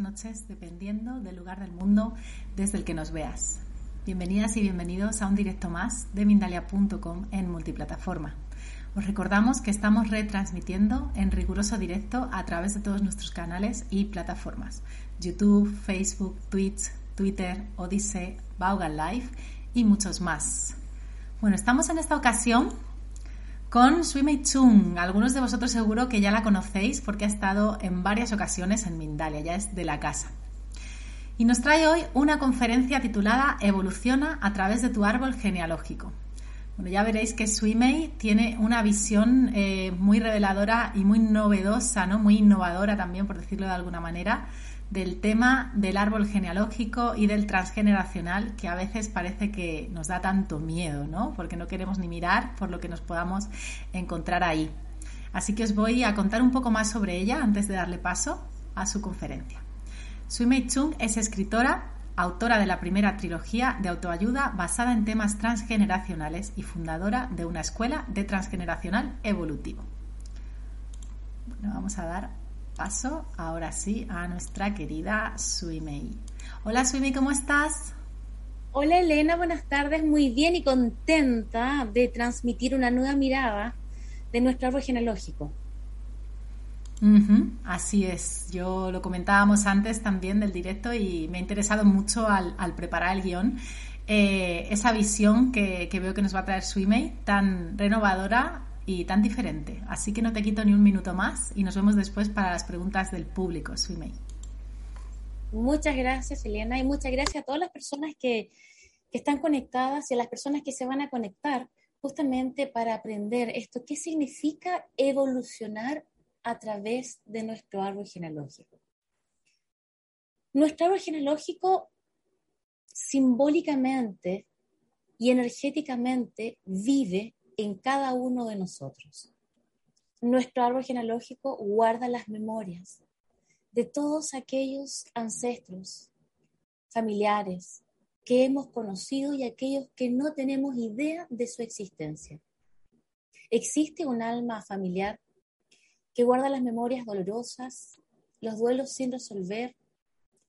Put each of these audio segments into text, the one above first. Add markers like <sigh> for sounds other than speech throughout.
Noches, dependiendo del lugar del mundo desde el que nos veas. Bienvenidas y bienvenidos a un directo más de Mindalia.com en multiplataforma. Os recordamos que estamos retransmitiendo en riguroso directo a través de todos nuestros canales y plataformas: YouTube, Facebook, Twitch, Twitter, Odyssey, Vaughan Live y muchos más. Bueno, estamos en esta ocasión con Sui Chung. Algunos de vosotros seguro que ya la conocéis porque ha estado en varias ocasiones en Mindalia, ya es de la casa. Y nos trae hoy una conferencia titulada Evoluciona a través de tu árbol genealógico. Bueno, ya veréis que Sui tiene una visión eh, muy reveladora y muy novedosa, ¿no? muy innovadora también, por decirlo de alguna manera, del tema del árbol genealógico y del transgeneracional que a veces parece que nos da tanto miedo, ¿no? Porque no queremos ni mirar por lo que nos podamos encontrar ahí. Así que os voy a contar un poco más sobre ella antes de darle paso a su conferencia. Sui Mei Chung es escritora, autora de la primera trilogía de autoayuda basada en temas transgeneracionales y fundadora de una escuela de transgeneracional evolutivo. Bueno, vamos a dar paso ahora sí a nuestra querida Suimei. Hola Suimei, ¿cómo estás? Hola Elena, buenas tardes, muy bien y contenta de transmitir una nueva mirada de nuestro árbol genealógico. así es, yo lo comentábamos antes también del directo y me ha interesado mucho al, preparar el guion eh, esa visión que, que, veo que nos va a traer Swimei, tan renovadora y tan diferente. Así que no te quito ni un minuto más y nos vemos después para las preguntas del público, Swimei. Muchas gracias, Eliana, y muchas gracias a todas las personas que, que están conectadas y a las personas que se van a conectar justamente para aprender esto. ¿Qué significa evolucionar a través de nuestro árbol genealógico? Nuestro árbol genealógico simbólicamente y energéticamente vive en cada uno de nosotros. Nuestro árbol genealógico guarda las memorias de todos aquellos ancestros, familiares que hemos conocido y aquellos que no tenemos idea de su existencia. Existe un alma familiar que guarda las memorias dolorosas, los duelos sin resolver,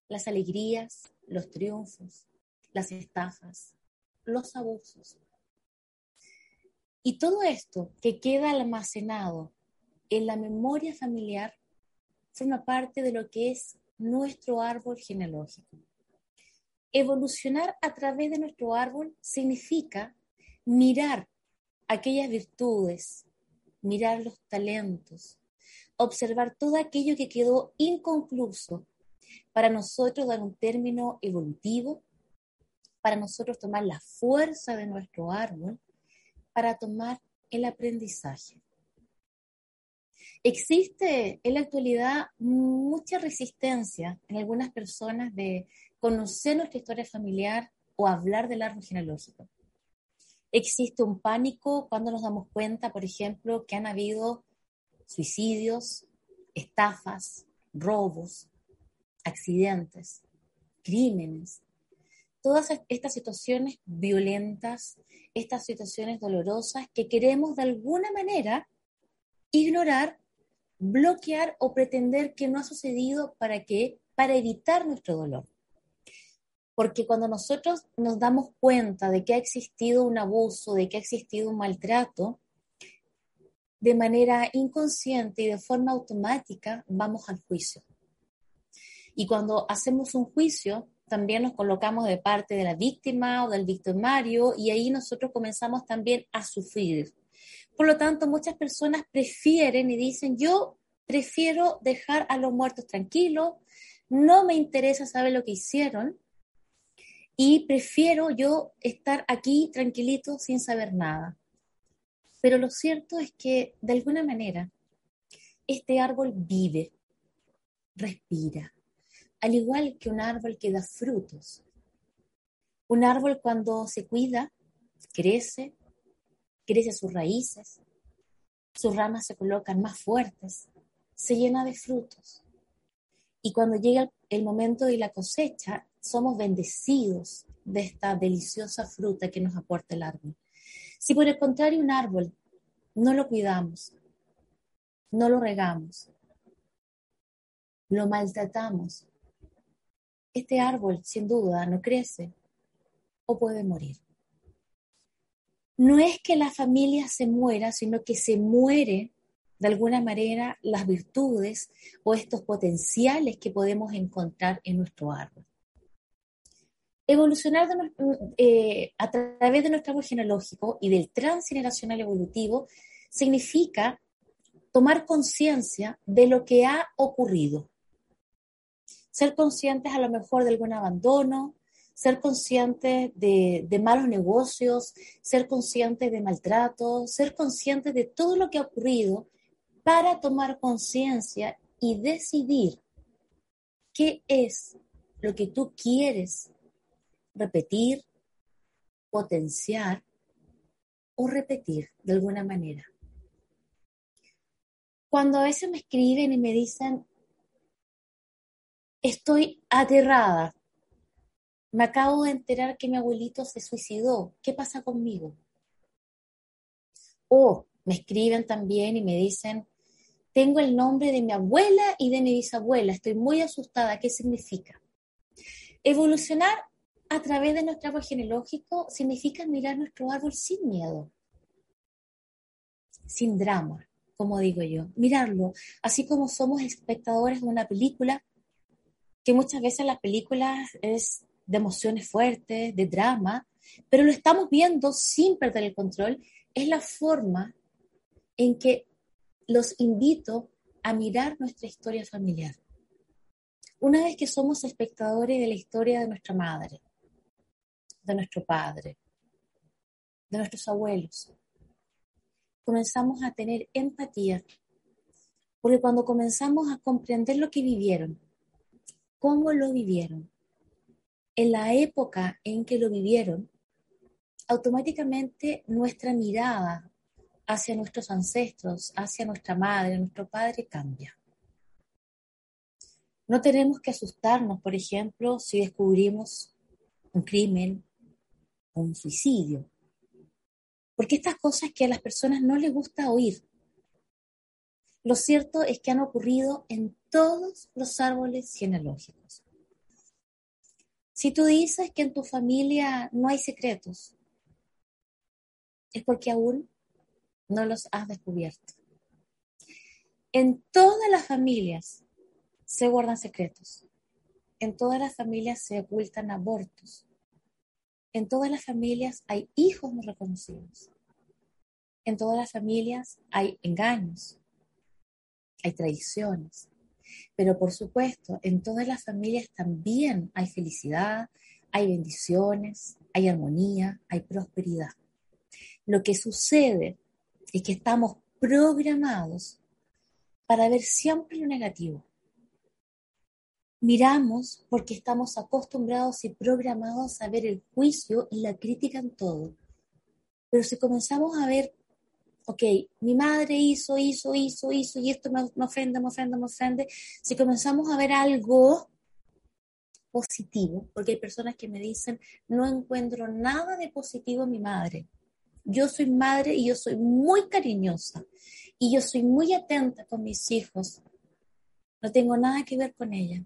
las alegrías, los triunfos, las estafas, los abusos, y todo esto que queda almacenado en la memoria familiar forma parte de lo que es nuestro árbol genealógico. Evolucionar a través de nuestro árbol significa mirar aquellas virtudes, mirar los talentos, observar todo aquello que quedó inconcluso para nosotros dar un término evolutivo, para nosotros tomar la fuerza de nuestro árbol para tomar el aprendizaje. Existe en la actualidad mucha resistencia en algunas personas de conocer nuestra historia familiar o hablar del árbol genealógico. Existe un pánico cuando nos damos cuenta, por ejemplo, que han habido suicidios, estafas, robos, accidentes, crímenes, todas estas situaciones violentas, estas situaciones dolorosas que queremos de alguna manera ignorar, bloquear o pretender que no ha sucedido para qué? Para evitar nuestro dolor. Porque cuando nosotros nos damos cuenta de que ha existido un abuso, de que ha existido un maltrato, de manera inconsciente y de forma automática vamos al juicio. Y cuando hacemos un juicio, también nos colocamos de parte de la víctima o del victimario y ahí nosotros comenzamos también a sufrir. Por lo tanto, muchas personas prefieren y dicen, yo prefiero dejar a los muertos tranquilos, no me interesa saber lo que hicieron y prefiero yo estar aquí tranquilito sin saber nada. Pero lo cierto es que, de alguna manera, este árbol vive, respira, al igual que un árbol que da frutos. Un árbol cuando se cuida, crece, crece sus raíces, sus ramas se colocan más fuertes, se llena de frutos. Y cuando llega el momento de la cosecha, somos bendecidos de esta deliciosa fruta que nos aporta el árbol. Si por el contrario un árbol no lo cuidamos, no lo regamos, lo maltratamos, este árbol sin duda no crece o puede morir. No es que la familia se muera, sino que se muere de alguna manera las virtudes o estos potenciales que podemos encontrar en nuestro árbol. Evolucionar eh, a través de nuestro árbol genealógico y del transgeneracional evolutivo significa tomar conciencia de lo que ha ocurrido. Ser conscientes a lo mejor de algún abandono, ser conscientes de, malos negocios, ser conscientes de maltrato, ser conscientes de todo lo que ha ocurrido para tomar conciencia y decidir qué es lo que tú quieres repetir, potenciar o repetir de alguna manera. Cuando a veces me escriben y me dicen, estoy aterrada, me acabo de enterar que mi abuelito se suicidó, ¿qué pasa conmigo? O me escriben también y me dicen, tengo el nombre de mi abuela y de mi bisabuela, estoy muy asustada, ¿qué significa? Evolucionar a través de nuestro árbol genealógico significa mirar nuestro árbol sin miedo, sin drama, como digo yo, mirarlo, así como somos espectadores de una película, que muchas veces la película es de emociones fuertes, de drama, pero lo estamos viendo sin perder el control, es la forma en que los invito a mirar nuestra historia familiar. Una vez que somos espectadores de la historia de nuestra madre, de nuestro padre, de nuestros abuelos. Comenzamos a tener empatía, porque cuando comenzamos a comprender lo que vivieron, cómo lo vivieron, en la época en que lo vivieron, automáticamente nuestra mirada hacia nuestros ancestros, hacia nuestra madre, nuestro padre cambia. No tenemos que asustarnos, por ejemplo, si descubrimos un crimen, un suicidio. Porque estas cosas que a las personas no les gusta oír. Lo cierto es que han ocurrido en todos los árboles genealógicos. Si tú dices que en tu familia no hay secretos, es porque aún no los has descubierto. En todas las familias se guardan secretos. En todas las familias se ocultan abortos. En todas las familias hay hijos no reconocidos. En todas las familias hay engaños, hay traiciones. Pero por supuesto, en todas las familias también hay felicidad, hay bendiciones, hay armonía, hay prosperidad. Lo que sucede es que estamos programados para ver siempre lo negativo miramos porque estamos acostumbrados y programados a ver el juicio y la crítica en todo. Pero si comenzamos a ver, ok, mi madre hizo, hizo, hizo, hizo, y esto me, ofende, me ofende, me ofende, si comenzamos a ver algo positivo, porque hay personas que me dicen, no encuentro nada de positivo en mi madre. Yo soy madre y yo soy muy cariñosa y yo soy muy atenta con mis hijos. No tengo nada que ver con ella.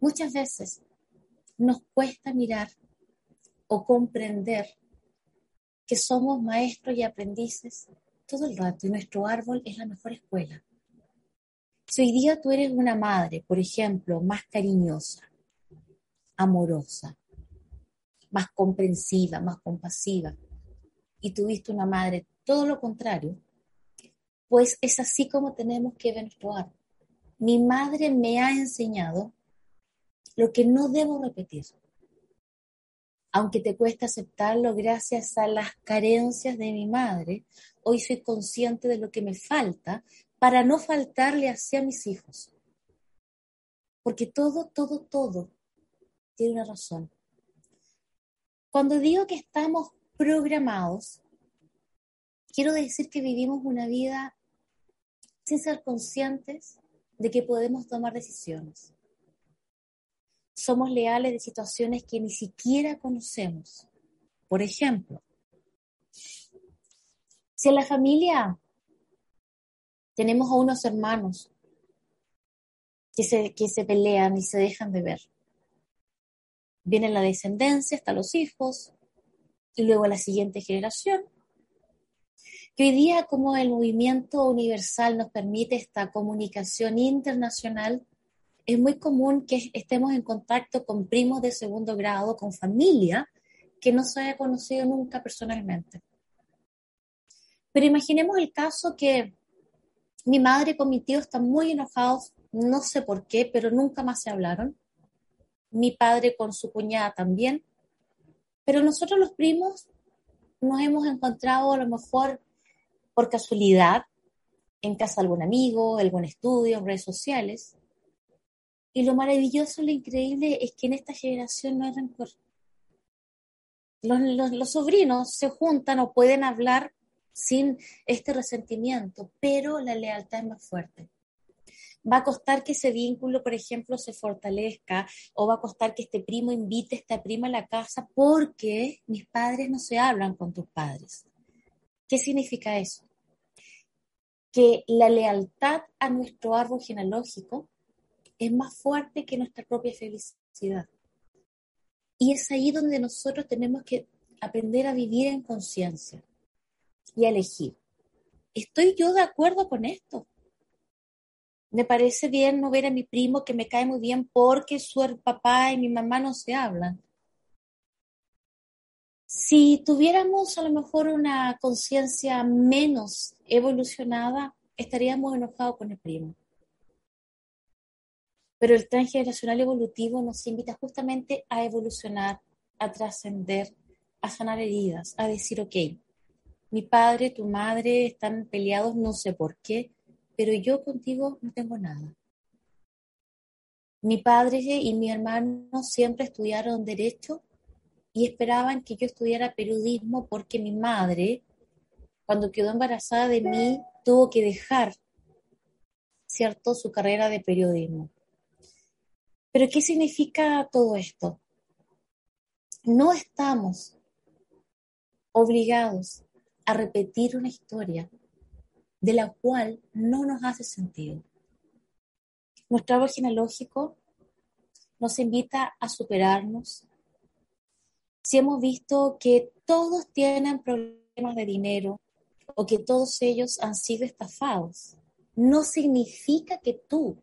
Muchas veces nos cuesta mirar o comprender que somos maestros y aprendices todo el rato y nuestro árbol es la mejor escuela. Si hoy día tú eres una madre, por ejemplo, más cariñosa, amorosa, más comprensiva, más compasiva, y tuviste una madre todo lo contrario, pues es así como tenemos que evaluar. Mi madre me ha enseñado lo que no debo repetir. Aunque te cuesta aceptarlo gracias a las carencias de mi madre, hoy soy consciente de lo que me falta para no faltarle a mis hijos. Porque todo, todo, todo tiene una razón. Cuando digo que estamos programados, quiero decir que vivimos una vida sin ser conscientes de que podemos tomar decisiones. Somos leales de situaciones que ni siquiera conocemos. Por ejemplo, si en la familia tenemos a unos hermanos que se, que se pelean y se dejan de ver, viene la descendencia hasta los hijos y luego la siguiente generación que hoy día como el movimiento universal nos permite esta comunicación internacional, es muy común que estemos en contacto con primos de segundo grado, con familia que no se haya conocido nunca personalmente. Pero imaginemos el caso que mi madre con mi tío están muy enojados, no sé por qué, pero nunca más se hablaron. Mi padre con su cuñada también. Pero nosotros los primos nos hemos encontrado a lo mejor por casualidad en casa de algún amigo, algún estudio, en redes sociales. Y lo maravilloso, lo increíble es que en esta generación no hay rencor. Los, sobrinos se juntan o pueden hablar sin este resentimiento, pero la lealtad es más fuerte. Va a costar que ese vínculo, por ejemplo, se fortalezca o va a costar que este primo invite a esta prima a la casa porque mis padres no se hablan con tus padres. ¿Qué significa eso? que la lealtad a nuestro árbol genealógico es más fuerte que nuestra propia felicidad. Y es ahí donde nosotros tenemos que aprender a vivir en conciencia y a elegir. ¿Estoy yo de acuerdo con esto? Me parece bien no ver a mi primo que me cae muy bien porque su papá y mi mamá no se hablan. Si tuviéramos a lo mejor una conciencia menos evolucionada, estaríamos enojados con el primo. Pero el transgeneracional evolutivo nos invita justamente a evolucionar, a trascender, a sanar heridas, a decir, ok, mi padre, tu madre están peleados, no sé por qué, pero yo contigo no tengo nada. Mi padre y mi hermano siempre estudiaron derecho y esperaban que yo estudiara periodismo porque mi madre, cuando quedó embarazada de mí, tuvo que dejar, ¿cierto?, su carrera de periodismo. Pero ¿qué significa todo esto? No estamos obligados a repetir una historia de la cual no nos hace sentido. Nuestro árbol genealógico nos invita a superarnos, si hemos visto que todos tienen problemas de dinero o que todos ellos han sido estafados, no significa que tú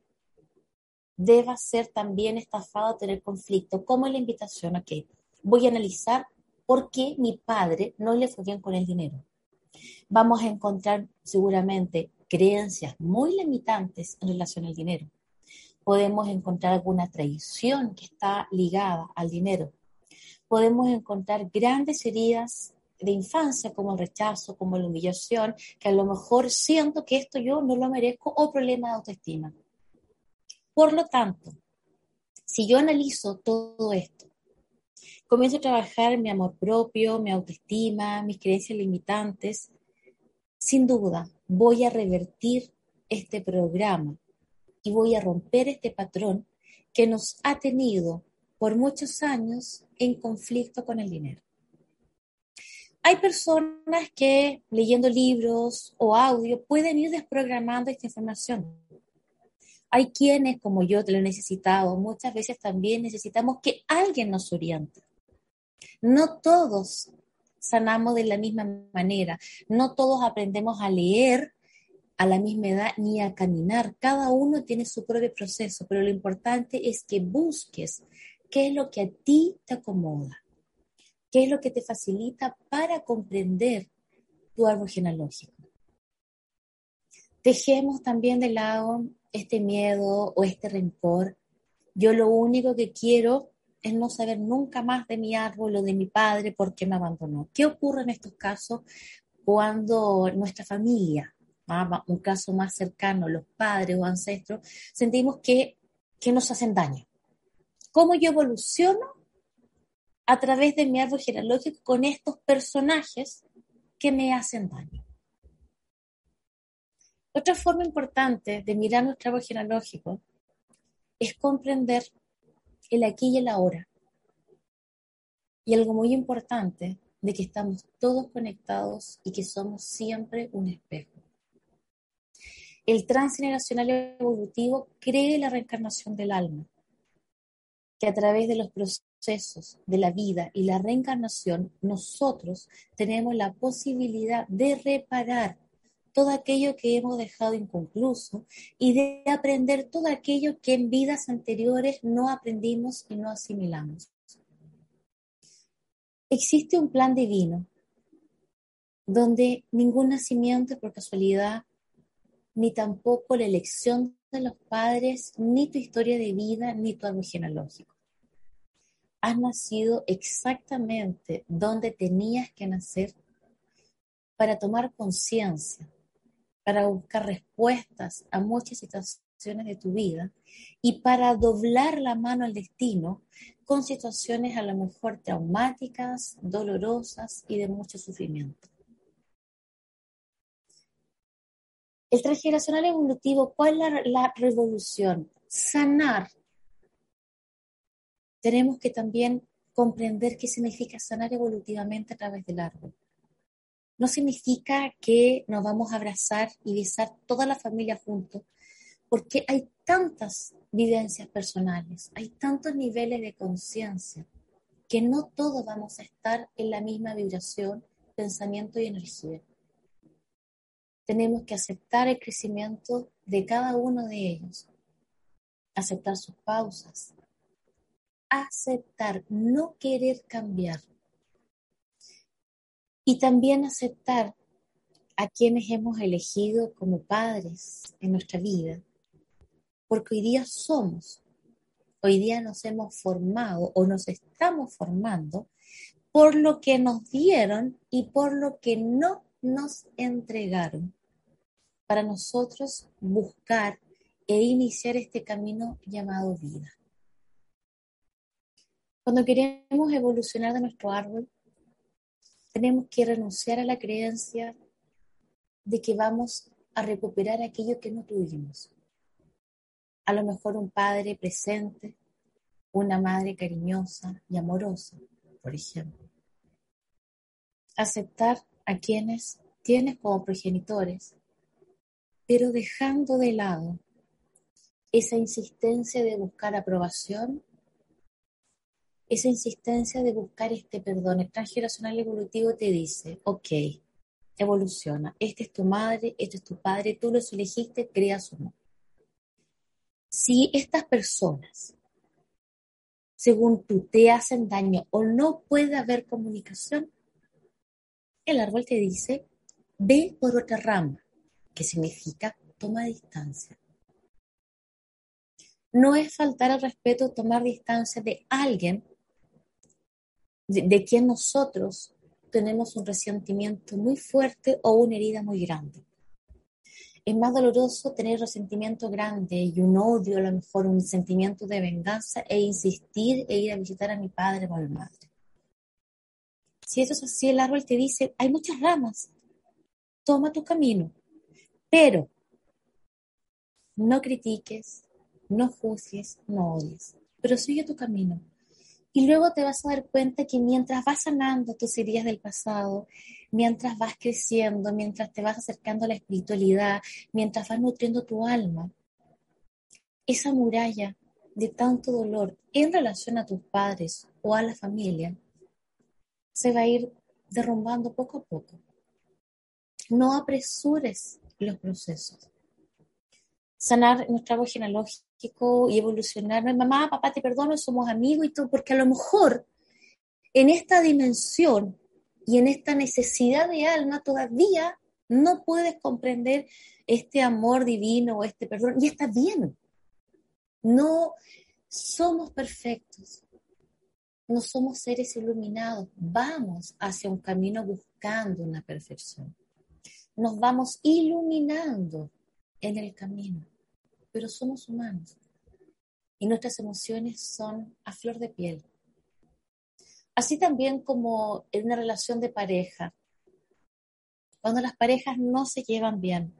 debas ser también estafado, tener conflicto, como la invitación a que voy a analizar por qué mi padre no le fue bien con el dinero. Vamos a encontrar seguramente creencias muy limitantes en relación al dinero. Podemos encontrar alguna traición que está ligada al dinero podemos encontrar grandes heridas de infancia como el rechazo, como la humillación, que a lo mejor siento que esto yo no lo merezco o problema de autoestima. Por lo tanto, si yo analizo todo esto, comienzo a trabajar mi amor propio, mi autoestima, mis creencias limitantes, sin duda voy a revertir este programa y voy a romper este patrón que nos ha tenido por muchos años en conflicto con el dinero. Hay personas que leyendo libros o audio pueden ir desprogramando esta información. Hay quienes, como yo te lo he necesitado, muchas veces también necesitamos que alguien nos oriente. No todos sanamos de la misma manera, no todos aprendemos a leer a la misma edad ni a caminar. Cada uno tiene su propio proceso, pero lo importante es que busques qué es lo que a ti te acomoda, ¿Qué es lo que te facilita para comprender tu árbol genealógico? Dejemos también de lado este miedo o este rencor. Yo lo único que quiero es no saber nunca más de mi árbol o de mi padre porque me abandonó. ¿Qué ocurre en estos casos cuando nuestra familia, ¿ah? un caso más cercano, los padres o ancestros, sentimos que, que nos hacen daño? ¿Cómo yo evoluciono a través de mi árbol genealógico con estos personajes que me hacen daño? Otra forma importante de mirar nuestro árbol genealógico es comprender el aquí y el ahora. Y algo muy importante de que estamos todos conectados y que somos siempre un espejo. El transgeneracional evolutivo cree la reencarnación del alma, que a través de los procesos de la vida y la reencarnación nosotros tenemos la posibilidad de reparar todo aquello que hemos dejado inconcluso y de aprender todo aquello que en vidas anteriores no aprendimos y no asimilamos. Existe un plan divino donde ningún nacimiento por casualidad, ni tampoco la elección de los padres, ni tu historia de vida, ni tu árbol genealógico. Has nacido exactamente donde tenías que nacer para tomar conciencia para buscar respuestas a muchas situaciones de tu vida y para doblar la mano al destino con situaciones a lo mejor traumáticas, dolorosas y de mucho sufrimiento. El transgeneracional evolutivo, ¿cuál es la, revolución? Sanar. Tenemos que también comprender qué significa sanar evolutivamente a través del árbol no significa que nos vamos a abrazar y besar toda la familia juntos, porque hay tantas vivencias personales, hay tantos niveles de conciencia, que no todos vamos a estar en la misma vibración, pensamiento y energía. Tenemos que aceptar el crecimiento de cada uno de ellos, aceptar sus pausas, aceptar, no querer cambiar y también aceptar a quienes hemos elegido como padres en nuestra vida, porque hoy día somos, hoy día nos hemos formado o nos estamos formando por lo que nos dieron y por lo que no nos entregaron, para nosotros buscar e iniciar este camino llamado vida. Cuando queremos evolucionar de nuestro árbol, tenemos que renunciar a la creencia de que vamos a recuperar aquello que no tuvimos. A lo mejor un padre presente, una madre cariñosa y amorosa, por ejemplo. Aceptar a quienes tienes como progenitores, pero dejando de lado esa insistencia de buscar aprobación esa insistencia de buscar este perdón. El transgeneracional evolutivo te dice, ok, evoluciona, esta es tu madre, este es tu padre, tú los elegiste, creas o no. Si estas personas, según tú, te hacen daño o no puede haber comunicación, el árbol te dice, ve por otra rama, que significa toma distancia. No es faltar al respeto tomar distancia de alguien de, quien nosotros tenemos un resentimiento muy fuerte o una herida muy grande. Es más doloroso tener resentimiento grande y un odio, a lo mejor un sentimiento de venganza e insistir e ir a visitar a mi padre o a mi madre. Si eso es así, el árbol te dice, hay muchas ramas, toma tu camino, pero no critiques, no juzgues, no odies, pero sigue tu camino. Y luego te vas a dar cuenta que mientras vas sanando tus heridas del pasado, mientras vas creciendo, mientras te vas acercando a la espiritualidad, mientras vas nutriendo tu alma, esa muralla de tanto dolor en relación a tus padres o a la familia se va a ir derrumbando poco a poco. No apresures los procesos. Sanar nuestra árbol genealógico y evolucionar. Mamá, papá, te perdono, somos amigos y todo, porque a lo mejor en esta dimensión y en esta necesidad de alma todavía no puedes comprender este amor divino o este perdón. Y está bien. No somos perfectos. No somos seres iluminados. Vamos hacia un camino buscando una perfección. Nos vamos iluminando en el camino. Pero somos humanos. Y nuestras emociones son a flor de piel. Así también como en una relación de pareja. Cuando las parejas no se llevan bien,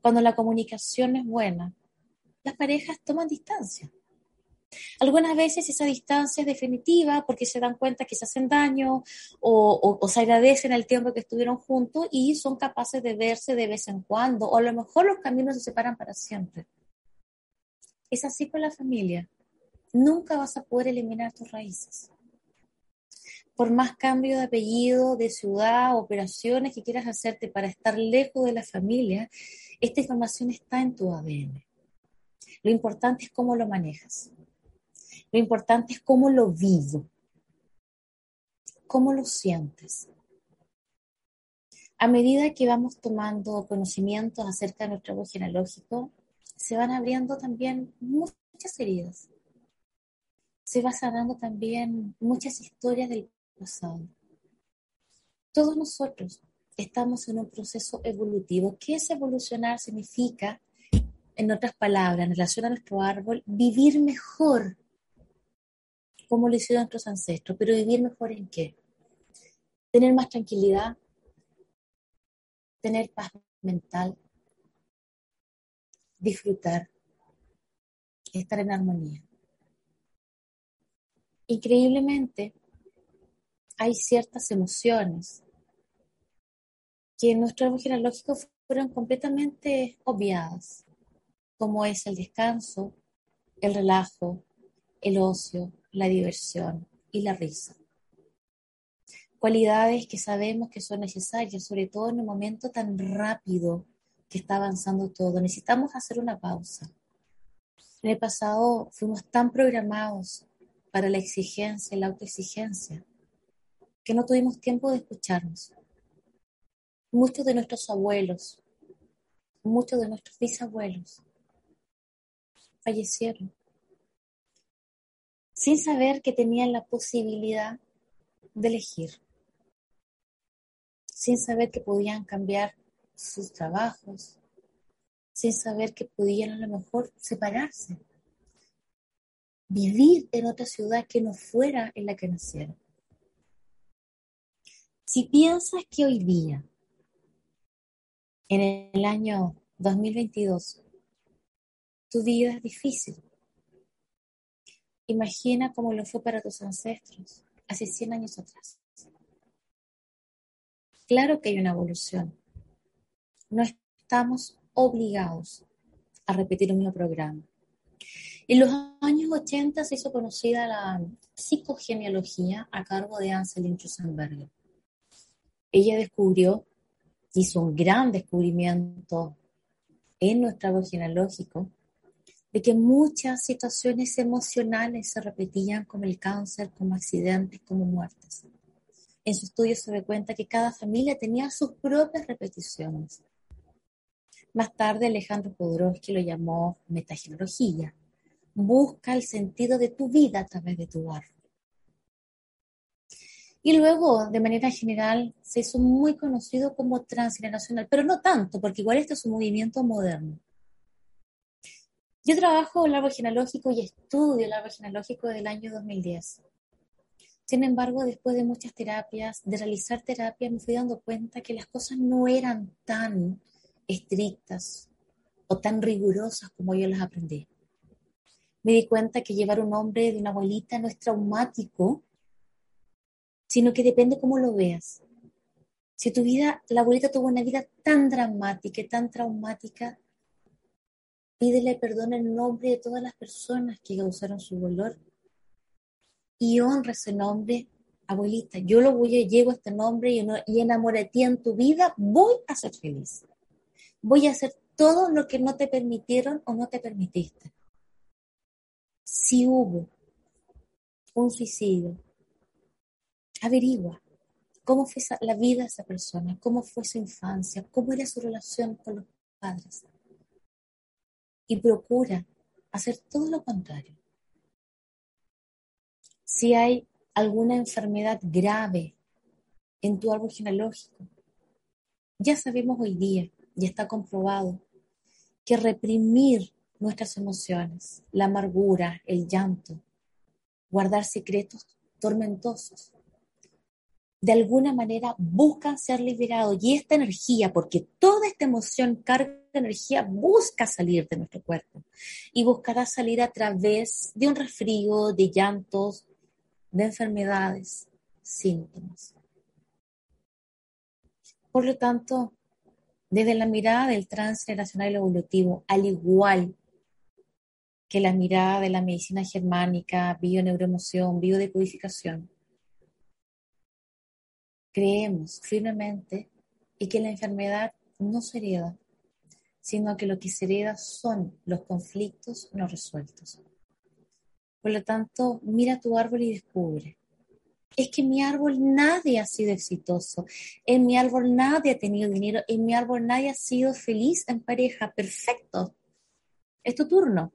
cuando la comunicación es buena, las parejas toman distancia. Algunas veces esa distancia es definitiva porque se dan cuenta que se hacen daño o, o, se agradecen el tiempo que estuvieron juntos y son capaces de verse de vez en cuando o a lo mejor los caminos se separan para siempre. Es así con la familia. Nunca vas a poder eliminar tus raíces. Por más cambio de apellido, de ciudad, operaciones que quieras hacerte para estar lejos de la familia, esta información está en tu ADN. Lo importante es cómo lo manejas. Lo importante es cómo lo vivo. Cómo lo sientes. A medida que vamos tomando conocimientos acerca de nuestro árbol genealógico, se van abriendo también muchas heridas. Se van sanando también muchas historias del pasado. Todos nosotros estamos en un proceso evolutivo. ¿Qué es evolucionar? Significa, en otras palabras, en relación a nuestro árbol, vivir mejor como lo hicieron nuestros ancestros, pero vivir mejor en qué? Tener más tranquilidad, tener paz mental, disfrutar, estar en armonía. Increíblemente, hay ciertas emociones que en nuestro árbol genealógico fueron completamente obviadas, como es el descanso, el relajo, el ocio, la diversión y la risa. Cualidades que sabemos que son necesarias, sobre todo en un momento tan rápido que está avanzando todo. Necesitamos hacer una pausa. En el pasado fuimos tan programados para la exigencia, la autoexigencia, que no tuvimos tiempo de escucharnos. Muchos de nuestros abuelos, muchos de nuestros bisabuelos fallecieron sin saber que tenían la posibilidad de elegir, sin saber que podían cambiar sus trabajos, sin saber que podían a lo mejor separarse, vivir en otra ciudad que no fuera en la que nacieron. Si piensas que hoy día, en el año 2022, tu vida es difícil, imagina cómo lo fue para tus ancestros hace 100 años atrás. Claro que hay una evolución. No estamos obligados a repetir el mismo programa. En los años 80 se hizo conocida la psicogenealogía a cargo de Anselin Rosenberg ella descubrió, hizo un gran descubrimiento en nuestro árbol genealógico, de que muchas situaciones emocionales se repetían como el cáncer, como accidentes, como muertes. En su estudio se ve cuenta que cada familia tenía sus propias repeticiones. Más tarde Alejandro Podorowski lo llamó metagenealogía. Busca el sentido de tu vida a través de tu árbol. Y luego, de manera general, se hizo muy conocido como transgeneracional, pero no tanto, porque igual este es un movimiento moderno. Yo trabajo el árbol genealógico y estudio el árbol genealógico desde el año 2010. Sin embargo, después de muchas terapias, de realizar terapias, me fui dando cuenta que las cosas no eran tan estrictas o tan rigurosas como yo las aprendí. Me di cuenta que llevar un nombre de una abuelita no es traumático sino que depende cómo lo veas. Si tu vida, la abuelita tuvo una vida tan dramática y tan traumática, pídele perdón en nombre de todas las personas que causaron su dolor y honra ese nombre, abuelita. Yo lo voy a llevo este nombre y, y enamoré en tu vida, voy a ser feliz. Voy a hacer todo lo que no te permitieron o no te permitiste. Si hubo un suicidio, Averigua cómo fue la vida de esa persona, cómo fue su infancia, cómo era su relación con los padres. Y procura hacer todo lo contrario. Si hay alguna enfermedad grave en tu árbol genealógico, ya sabemos hoy día, ya está comprobado, que reprimir nuestras emociones, la amargura, el llanto, guardar secretos tormentosos, de alguna manera buscan ser liberados y esta energía, porque toda esta emoción, carga de energía, busca salir de nuestro cuerpo y buscará salir a través de un resfrío, de llantos, de enfermedades, síntomas. Por lo tanto, desde la mirada del transgeneracional evolutivo, al igual que la mirada de la medicina germánica, bioneuroemoción, biodecodificación, creemos firmemente y que la enfermedad no se hereda, sino que lo que se hereda son los conflictos no resueltos. Por lo tanto, mira tu árbol y descubre. Es que en mi árbol nadie ha sido exitoso, en mi árbol nadie ha tenido dinero, en mi árbol nadie ha sido feliz en pareja. Perfecto. Es tu turno.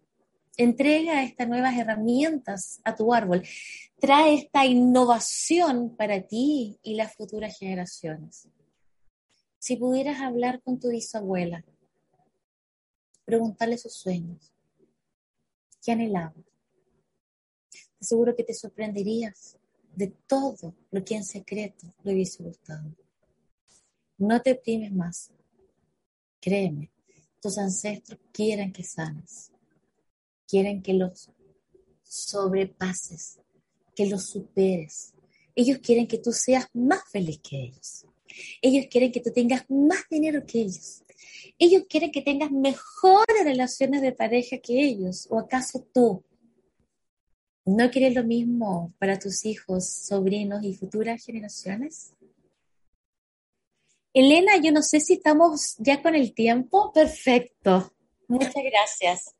Entrega estas nuevas herramientas a tu árbol. Trae esta innovación para ti y las futuras generaciones. Si pudieras hablar con tu bisabuela, preguntarle sus sueños, qué anhelaba, seguro que te sorprenderías de todo lo que en secreto le hubiese gustado. No te primes más. Créeme, tus ancestros quieren que sanes, quieren que los sobrepases, que los superes. Ellos quieren que tú seas más feliz que ellos. Ellos quieren que tú tengas más dinero que ellos. Ellos quieren que tengas mejores relaciones de pareja que ellos. ¿O acaso tú ¿No quieres lo mismo para tus hijos, sobrinos y futuras generaciones? Elena, yo no sé si estamos ya con el tiempo. Perfecto. Muchas gracias.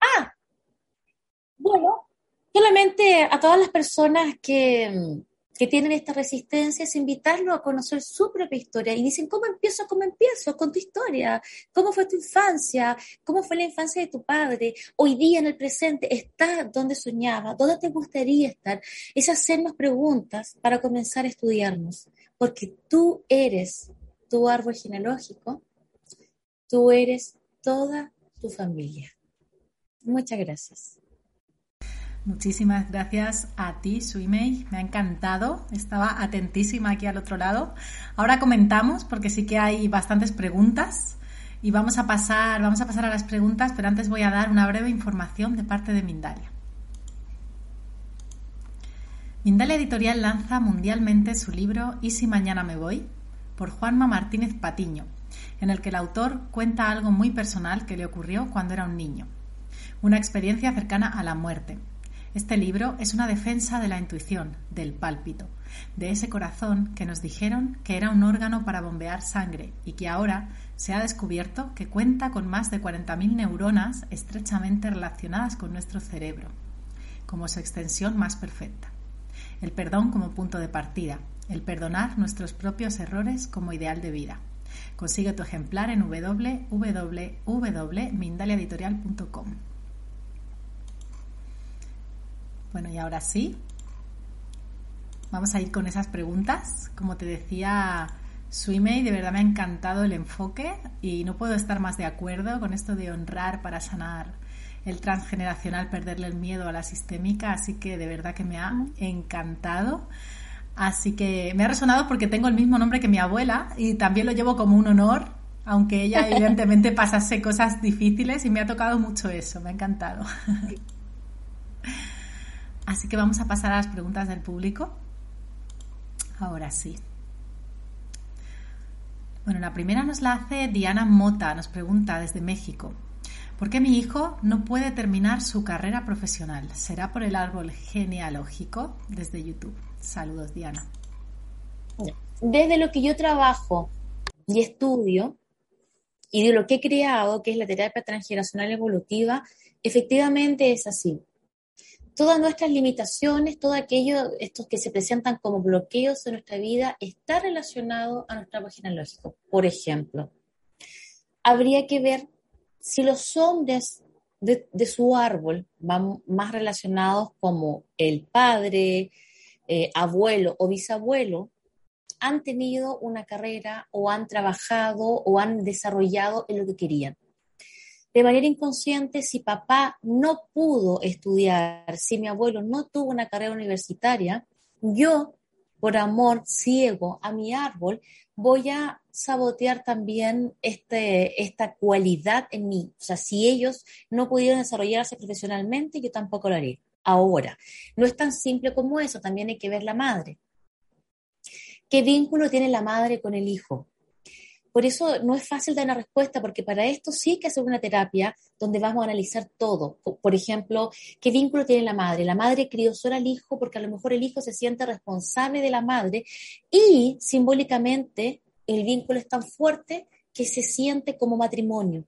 Ah, bueno, solamente a todas las personas que, que tienen esta resistencia es invitarlo a conocer su propia historia. Y dicen, ¿cómo empiezo? ¿Cómo empiezo? Con tu historia. ¿Cómo fue tu infancia? ¿Cómo fue la infancia de tu padre? Hoy día, en el presente, ¿estás donde soñaba? ¿Dónde te gustaría estar? Es hacernos preguntas para comenzar a estudiarnos. Porque tú eres tu árbol genealógico. Tú eres toda tu familia. Muchas gracias. Muchísimas gracias a ti, Suimei. Me ha encantado. Estaba atentísima aquí al otro lado. Ahora comentamos porque sí que hay bastantes preguntas y vamos a pasar, vamos a pasar a las preguntas, pero antes voy a dar una breve información de parte de Mindalia. Mindalia Editorial lanza mundialmente su libro ¿Y si mañana me voy? por Juanma Martínez Patiño, en el que el autor cuenta algo muy personal que le ocurrió cuando era un niño, una experiencia cercana a la muerte este libro es una defensa de la intuición, del pálpito, de ese corazón que nos dijeron que era un órgano para bombear sangre y que ahora se ha descubierto que cuenta con más de 40.000 neuronas estrechamente relacionadas con nuestro cerebro, como su extensión más perfecta. El perdón como punto de partida, el perdonar nuestros propios errores como ideal de vida. Consigue tu ejemplar en www.mindaliaeditorial.com. Bueno, y ahora sí, vamos a ir con esas preguntas. Como te decía Swimey, de verdad me ha encantado el enfoque y no puedo estar más de acuerdo con esto de honrar para sanar el transgeneracional, perderle el miedo a la sistémica, así que de verdad que me ha encantado. Así que me ha resonado porque tengo el mismo nombre que mi abuela y también lo llevo como un honor, aunque ella <laughs> evidentemente pasase cosas difíciles y me ha tocado mucho eso, me ha encantado. Así que vamos a pasar a las preguntas del público. Ahora sí. Bueno, la primera nos la hace Diana Mota, nos pregunta desde México. ¿Por qué mi hijo no puede terminar su carrera profesional? ¿Será por el árbol genealógico? Desde YouTube. Saludos, Diana. Desde lo que yo trabajo y estudio y de lo que he creado, que es la terapia transgeneracional evolutiva, efectivamente es así todas nuestras limitaciones, todo aquello, estos que se presentan como bloqueos en nuestra vida, está relacionado a nuestro árbol genealógico. Por ejemplo, habría que ver si los hombres de, su árbol van más relacionados como el padre, eh, abuelo o bisabuelo, han tenido una carrera o han trabajado o han desarrollado en lo que querían de manera inconsciente, si papá no pudo estudiar, si mi abuelo no tuvo una carrera universitaria, yo, por amor ciego a mi árbol, voy a sabotear también este, esta cualidad en mí. O sea, si ellos no pudieron desarrollarse profesionalmente, yo tampoco lo haré. Ahora, no es tan simple como eso, también hay que ver la madre. ¿Qué vínculo tiene la madre con el hijo? Por eso no es fácil dar una respuesta, porque para esto sí que hacer una terapia donde vamos a analizar todo. Por ejemplo, ¿qué vínculo tiene la madre? La madre crió sola al hijo porque a lo mejor el hijo se siente responsable de la madre y simbólicamente el vínculo es tan fuerte que se siente como matrimonio.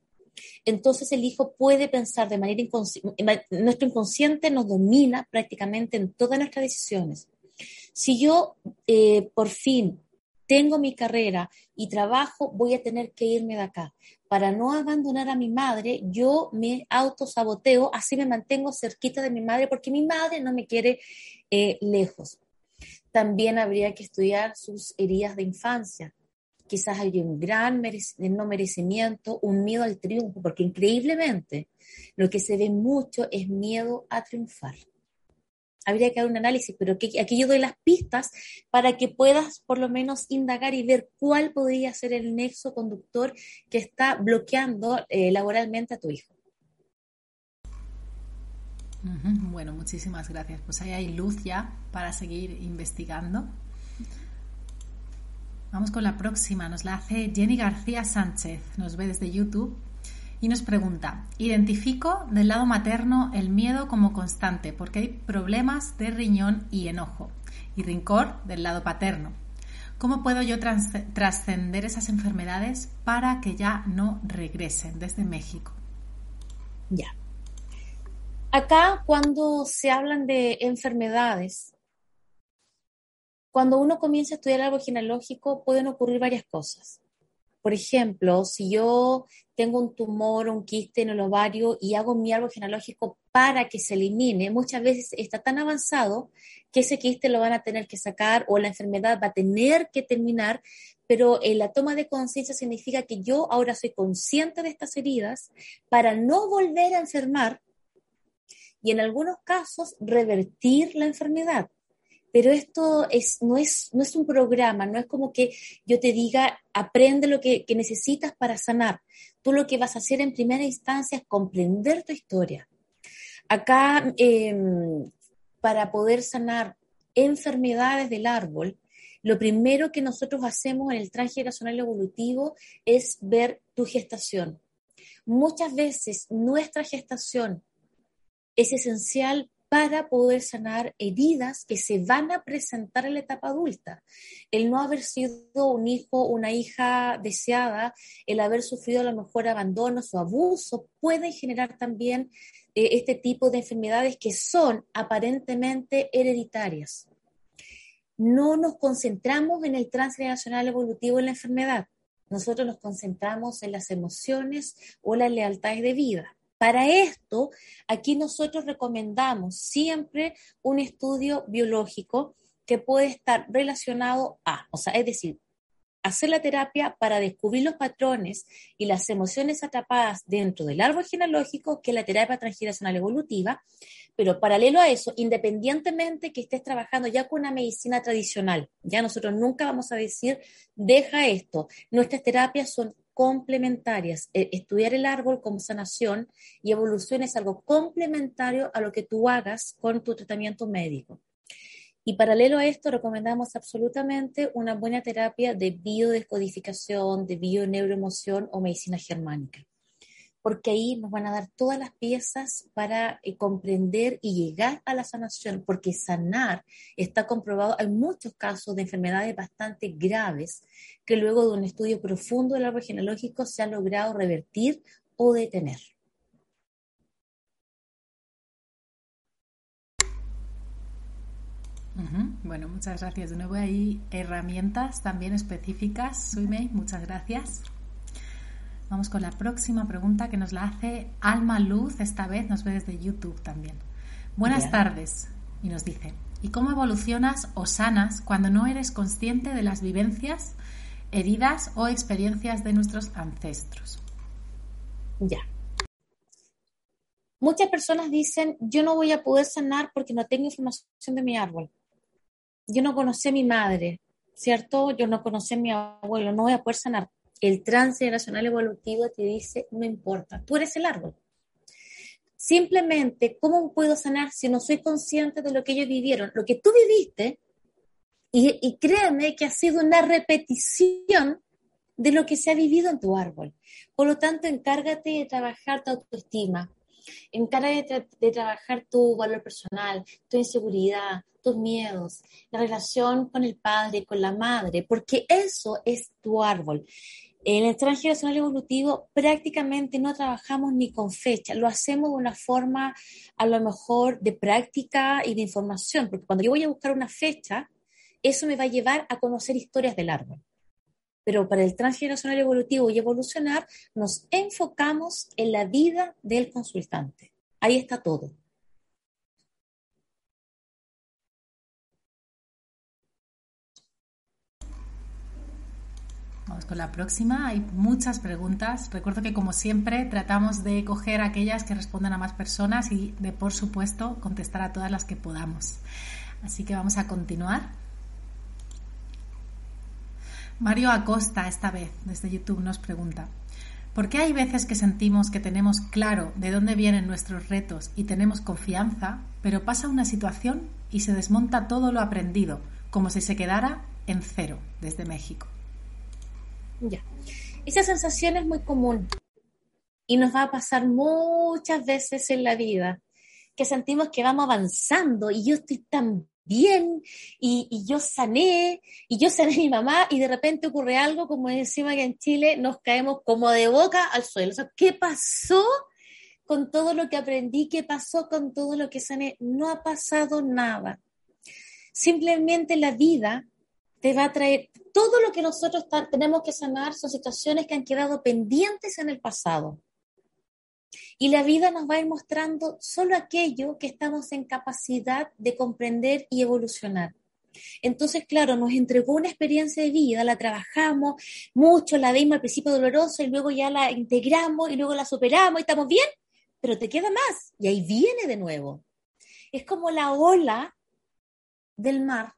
Entonces el hijo puede pensar de manera inconsciente, nuestro inconsciente nos domina prácticamente en todas nuestras decisiones. Si yo eh, por fin tengo mi carrera y trabajo, voy a tener que irme de acá. Para no abandonar a mi madre, yo me autosaboteo, así me mantengo cerquita de mi madre porque mi madre no me quiere eh, lejos. También habría que estudiar sus heridas de infancia. Quizás hay un gran no merecimiento, un miedo al triunfo, porque increíblemente lo que se ve mucho es miedo a triunfar habría que dar un análisis, pero aquí yo doy las pistas para que puedas por lo menos indagar y ver cuál podría ser el nexo conductor que está bloqueando eh, laboralmente a tu hijo. Bueno, muchísimas gracias. Pues ahí hay luz ya para seguir investigando. Vamos con la próxima. Nos la hace Jenny García Sánchez. Nos ve desde YouTube y nos pregunta, identifico del lado materno el miedo como constante porque hay problemas de riñón y enojo y rincor del lado paterno. ¿Cómo puedo yo trascender esas enfermedades para que ya no regresen desde México? Ya. Acá cuando se hablan de enfermedades, cuando uno comienza a estudiar algo genealógico pueden ocurrir varias cosas. Por ejemplo, si yo tengo un tumor, un quiste en el ovario y hago mi árbol genealógico para que se elimine, muchas veces está tan avanzado que ese quiste lo van a tener que sacar o la enfermedad va a tener que terminar, pero en la toma de conciencia significa que yo ahora soy consciente de estas heridas para no volver a enfermar y en algunos casos revertir la enfermedad. Pero esto es, no, es, no es un programa, no es como que yo te diga, aprende lo que, necesitas para sanar. Tú lo que vas a hacer en primera instancia es comprender tu historia. Acá, em, para poder sanar enfermedades del árbol, lo primero que nosotros hacemos en el transgeneracional evolutivo es ver tu gestación. Muchas veces nuestra gestación es esencial para poder sanar heridas que se van a presentar en la etapa adulta. El no haber sido un hijo, una hija deseada, el haber sufrido a lo mejor abandono o abuso, puede generar también eh, este tipo de enfermedades que son aparentemente hereditarias. No nos concentramos en el transgeneracional evolutivo en la enfermedad. Nosotros nos concentramos en las emociones o las lealtades de vida. Para esto, aquí nosotros recomendamos siempre un estudio biológico que puede estar relacionado a, o sea, es decir, hacer la terapia para descubrir los patrones y las emociones atrapadas dentro del árbol genealógico, que es la terapia transgeneracional evolutiva, pero paralelo a eso, independientemente que estés trabajando ya con una medicina tradicional, ya nosotros nunca vamos a decir, deja esto. Nuestras terapias son complementarias. E, estudiar el árbol como sanación y evolución es algo complementario a lo que tú hagas con tu tratamiento médico. Y paralelo a esto, recomendamos absolutamente una buena terapia de biodescodificación, de bioneuroemoción o medicina germánica porque ahí nos van a dar todas las piezas para eh, comprender y llegar a la sanación, porque sanar está comprobado, hay muchos casos de enfermedades bastante graves que luego de un estudio profundo del árbol genealógico se han logrado revertir o detener. Bueno, muchas gracias. De nuevo hay herramientas también específicas. Suimei, muchas gracias. Vamos con la próxima pregunta que nos la hace Alma Luz, esta vez nos ve desde YouTube también. Buenas tardes. Y nos dice, ¿y cómo evolucionas o sanas cuando no eres consciente de las vivencias, heridas o experiencias de nuestros ancestros? Ya. Muchas personas dicen, yo no voy a poder sanar porque no tengo información de mi árbol. Yo no conocí a mi madre, ¿cierto? Yo no conocí a mi abuelo, no voy a poder sanar. El transgeneracional evolutivo te dice, no importa, tú eres el árbol. Simplemente, ¿cómo puedo sanar si no soy consciente de lo que ellos vivieron? Lo que tú viviste, y, y créeme que ha sido una repetición de lo que se ha vivido en tu árbol. Por lo tanto, encárgate de trabajar tu autoestima, Encárgate de, trabajar tu valor personal, tu inseguridad, tus miedos, la relación con el padre, con la madre, porque eso es tu árbol. En el transgeneracional evolutivo prácticamente no trabajamos ni con fecha, lo hacemos de una forma a lo mejor de práctica y de información, porque cuando yo voy a buscar una fecha, eso me va a llevar a conocer historias del árbol pero para el transgeneracional evolutivo y evolucionar nos enfocamos en la vida del consultante. Ahí está todo. Con la próxima. Hay muchas preguntas. Recuerdo que como siempre tratamos de coger aquellas que respondan a más personas y de por supuesto contestar a todas las que podamos. Así que vamos a continuar. Mario Acosta, esta vez, desde YouTube, nos pregunta, ¿por qué hay veces que sentimos que tenemos claro de dónde vienen nuestros retos y tenemos confianza, pero pasa una situación y se desmonta todo lo aprendido, como si se quedara en cero desde México? Ya. Esa sensación es muy común y nos va a pasar muchas veces en la vida, que sentimos que vamos avanzando y yo estoy tan bien y, yo sané y yo sané a mi mamá y de repente ocurre algo como decimos que en Chile nos caemos como de boca al suelo. O sea, ¿qué pasó con todo lo que aprendí? ¿Qué pasó con todo lo que sané? No ha pasado nada. Simplemente la vida te va a traer todo lo que nosotros tenemos que sanar son situaciones que han quedado pendientes en el pasado. Y la vida nos va a ir mostrando solo aquello que estamos en capacidad de comprender y evolucionar. Entonces, claro, nos entregó una experiencia de vida, la trabajamos mucho, la vimos al principio dolorosa y luego ya la integramos y luego la superamos y estamos bien, pero te queda más y ahí viene de nuevo. Es como la ola del mar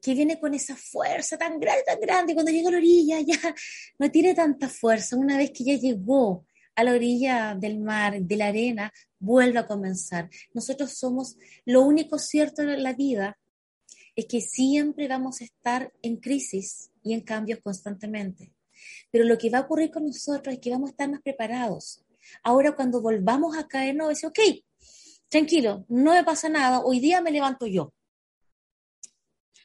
que viene con esa fuerza tan grande, tan grande, cuando llega a la orilla ya no tiene tanta fuerza, una vez que ya llegó a la orilla del mar, de la arena, vuelve a comenzar. Nosotros somos, lo único cierto en la vida es que siempre vamos a estar en crisis y en cambios constantemente. Pero lo que va a ocurrir con nosotros es que vamos a estar más preparados. Ahora cuando volvamos a caer, no, decir, ok, tranquilo, no me pasa nada, hoy día me levanto yo.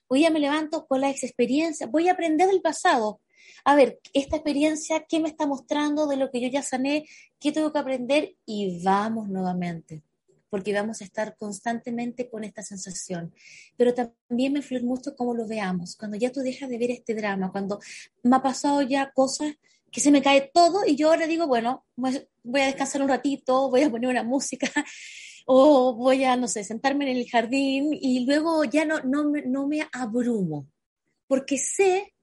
Hoy día me levanto con la experiencia, voy a aprender del pasado, a ver, esta experiencia, ¿qué me está mostrando de lo que yo ya sané? ¿Qué tengo que aprender? Y vamos nuevamente, porque vamos a estar constantemente con esta sensación. Pero también me influye mucho cómo lo veamos, cuando ya tú dejas de ver este drama, cuando me ha pasado ya cosas que se me cae todo y yo ahora digo, bueno, voy a descansar un ratito, voy a poner una música o voy a, no sé, sentarme en el jardín y luego ya no, no, no me abrumo, porque sé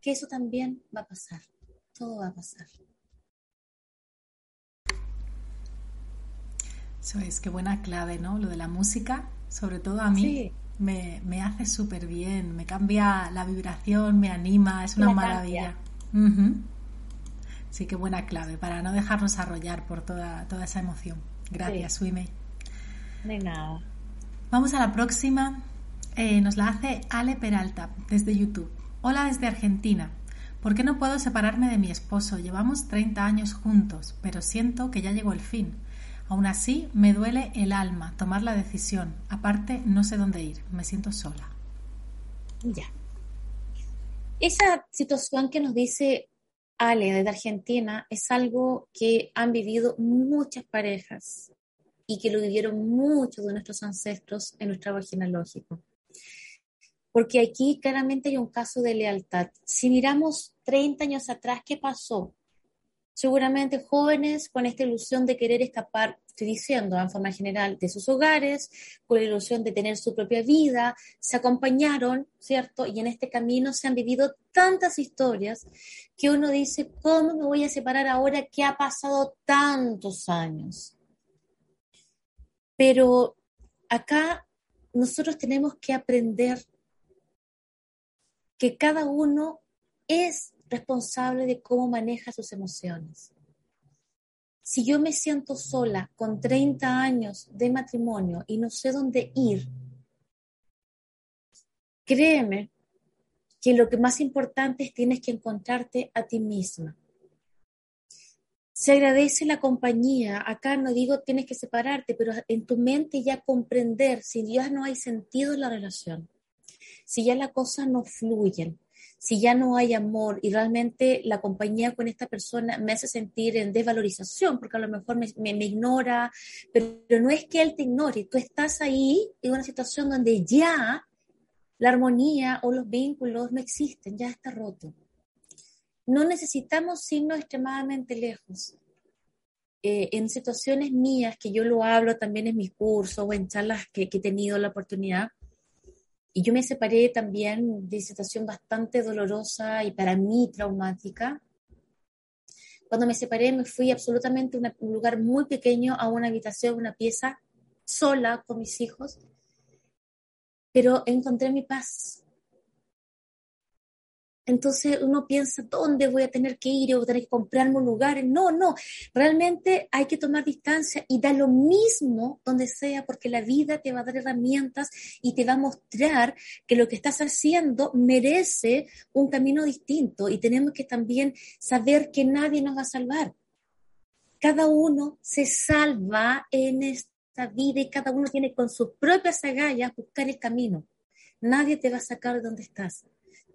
que eso también va a pasar, todo va a pasar. Eso es, qué buena clave, ¿no? Lo de la música, sobre todo a mí, me, hace súper bien, me cambia la vibración, me anima, es una maravilla. Sí, qué buena clave, para no dejarnos arrollar por toda, toda esa emoción. Gracias, sí. De nada. Vamos a la próxima. Eh, nos la hace Ale Peralta desde YouTube. Hola desde Argentina. ¿Por qué no puedo separarme de mi esposo? Llevamos 30 años juntos, pero siento que ya llegó el fin. Aún así, me duele el alma tomar la decisión. Aparte, no sé dónde ir. Me siento sola. Ya. Esa situación que nos dice Ale desde Argentina es algo que han vivido muchas parejas y que lo vivieron muchos de nuestros ancestros en nuestro árbol genealógico. porque aquí claramente hay un caso de lealtad. Si miramos 30 años atrás, ¿qué pasó? Seguramente jóvenes con esta ilusión de querer escapar, estoy diciendo en forma general, de sus hogares, con la ilusión de tener su propia vida, se acompañaron, ¿cierto? Y en este camino se han vivido tantas historias que uno dice, ¿cómo me voy a separar ahora que ha pasado tantos años? Pero acá nosotros tenemos que aprender que cada uno es responsable de cómo maneja sus emociones. Si yo me siento sola con 30 años de matrimonio y no sé dónde ir, créeme que lo que más importante es tienes que encontrarte a ti misma. Se agradece la compañía. Acá no digo tienes que separarte, pero en tu mente ya comprender si ya no hay sentido en la relación si ya las cosas no fluyen, si ya no hay amor y realmente la compañía con esta persona me hace sentir en desvalorización, porque a lo mejor me, ignora, pero, no es que él te ignore, tú estás ahí en una situación donde ya la armonía o los vínculos no existen, ya está roto. No necesitamos irnos extremadamente lejos. Eh, en situaciones mías, que yo lo hablo también en mis cursos o en charlas que he tenido la oportunidad, y yo me separé también de situación bastante dolorosa y para mí traumática. Cuando me separé me fui absolutamente a un lugar muy pequeño, a una habitación, una pieza, sola con mis hijos, pero encontré mi paz. Entonces uno piensa, ¿dónde voy a tener que ir? ¿O tener que comprarme un lugar? No, no, realmente hay que tomar distancia y da lo mismo donde sea, porque la vida te va a dar herramientas y te va a mostrar que lo que estás haciendo merece un camino distinto y tenemos que también saber que nadie nos va a salvar. Cada uno se salva en esta vida y cada uno tiene con sus propias agallas buscar el camino. Nadie te va a sacar de donde estás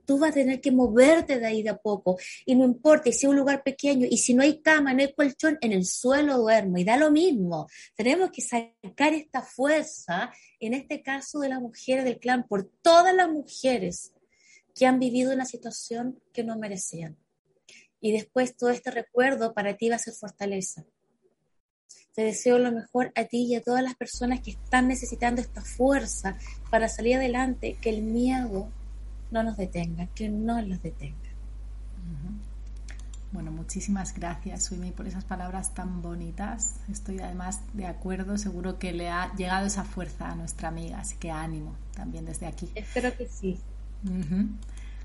tú vas a tener que moverte de ahí de a poco. Y no importa si es un lugar pequeño y si no hay cama, no hay colchón, en el suelo duermo. Y da lo mismo. Tenemos que sacar esta fuerza, en este caso de las mujeres del clan, por todas las mujeres que han vivido una situación que no merecían. Y después todo este recuerdo para ti va a ser fortaleza. Te deseo lo mejor a ti y a todas las personas que están necesitando esta fuerza para salir adelante, que el miedo no nos detenga, que no los detenga. Bueno, muchísimas gracias, Suimi, por esas palabras tan bonitas. Estoy además de acuerdo, seguro que le ha llegado esa fuerza a nuestra amiga, así que ánimo también desde aquí. Espero que sí.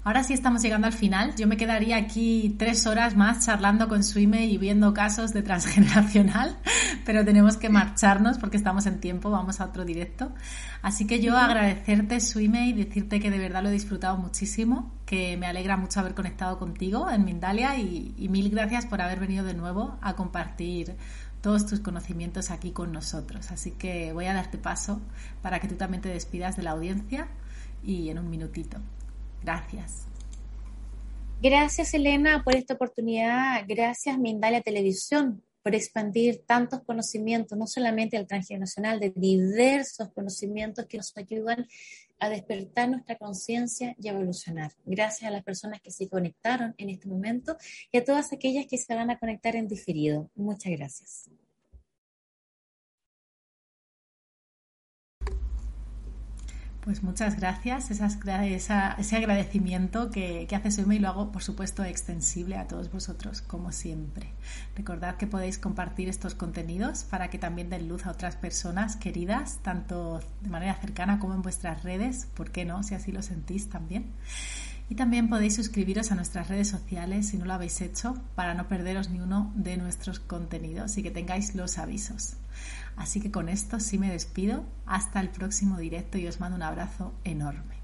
Ahora sí estamos llegando al final. Yo me quedaría aquí tres horas más charlando con Suime y viendo casos de transgeneracional, <laughs> pero tenemos que marcharnos porque estamos en tiempo, vamos a otro directo. Así que yo agradecerte, Suime, y decirte que de verdad lo he disfrutado muchísimo, que me alegra mucho haber conectado contigo en Mindalia y, y mil gracias por haber venido de nuevo a compartir todos tus conocimientos aquí con nosotros. Así que voy a darte paso para que tú también te despidas de la audiencia y en un minutito. Gracias. Gracias, Elena, por esta oportunidad. Gracias, Mindalia Televisión, por expandir tantos conocimientos, no solamente al transgeneracional, de diversos conocimientos que nos ayudan a despertar nuestra conciencia y evolucionar. Gracias a las personas que se conectaron en este momento y a todas aquellas que se van a conectar en diferido. Muchas gracias. Pues muchas gracias, ese agradecimiento que, que hace y lo hago, por supuesto, extensible a todos vosotros, como siempre. Recordad que podéis compartir estos contenidos para que también den luz a otras personas queridas, tanto de manera cercana como en vuestras redes, ¿por qué no? Si así lo sentís también. Y también podéis suscribiros a nuestras redes sociales si no lo habéis hecho para no perderos ni uno de nuestros contenidos y que tengáis los avisos. Así que con esto sí me despido. Hasta el próximo directo y os mando un abrazo enorme.